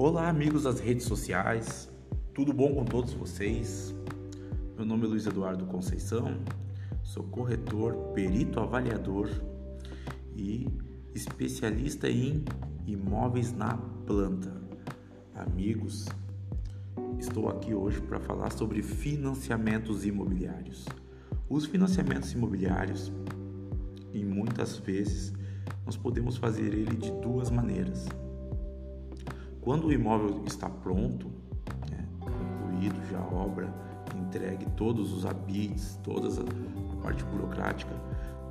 Olá, amigos das redes sociais, tudo bom com todos vocês? Meu nome é Luiz Eduardo Conceição, sou corretor, perito avaliador e especialista em imóveis na planta. Amigos, estou aqui hoje para falar sobre financiamentos imobiliários. Os financiamentos imobiliários, em muitas vezes, nós podemos fazer ele de duas maneiras quando o imóvel está pronto, né, concluído já a obra, entregue todos os habites, toda a parte burocrática,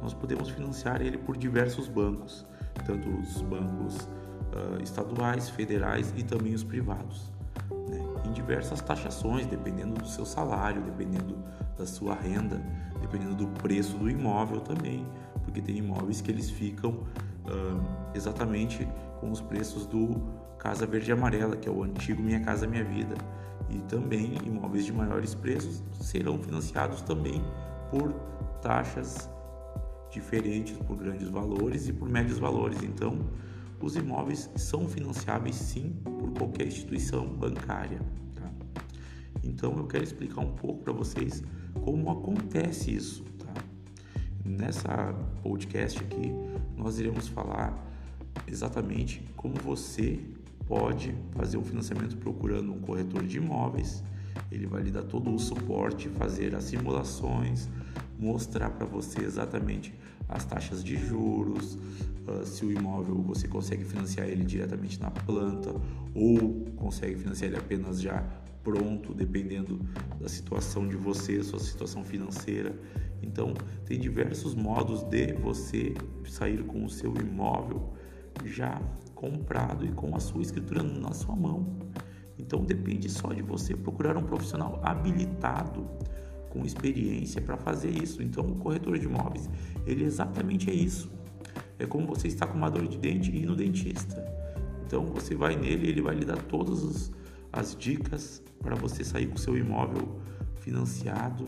nós podemos financiar ele por diversos bancos, tanto os bancos uh, estaduais, federais e também os privados, né, em diversas taxações, dependendo do seu salário, dependendo da sua renda, dependendo do preço do imóvel também, porque tem imóveis que eles ficam uh, exatamente com os preços do Casa Verde e Amarela, que é o antigo Minha Casa Minha Vida, e também imóveis de maiores preços serão financiados também por taxas diferentes por grandes valores e por médios valores. Então, os imóveis são financiáveis sim por qualquer instituição bancária. Tá? Então, eu quero explicar um pouco para vocês como acontece isso. Tá? Nessa podcast aqui, nós iremos falar exatamente como você pode fazer um financiamento procurando um corretor de imóveis. Ele vai lhe dar todo o suporte, fazer as simulações, mostrar para você exatamente as taxas de juros, uh, se o imóvel você consegue financiar ele diretamente na planta ou consegue financiar ele apenas já pronto, dependendo da situação de você, sua situação financeira. Então, tem diversos modos de você sair com o seu imóvel já comprado e com a sua escritura na sua mão. Então depende só de você procurar um profissional habilitado com experiência para fazer isso. Então o corretor de imóveis, ele exatamente é isso. É como você está com uma dor de dente e ir no dentista. Então você vai nele, ele vai lhe dar todas as dicas para você sair com seu imóvel financiado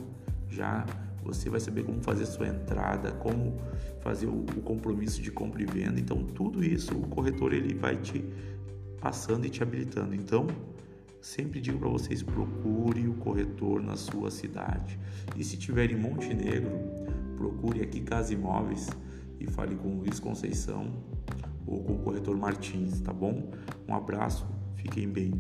já você vai saber como fazer sua entrada, como fazer o, o compromisso de compra e venda. Então, tudo isso o corretor ele vai te passando e te habilitando. Então, sempre digo para vocês: procure o corretor na sua cidade. E se tiver em Montenegro, procure aqui Casa Imóveis e fale com o Luiz Conceição ou com o corretor Martins, tá bom? Um abraço, fiquem bem.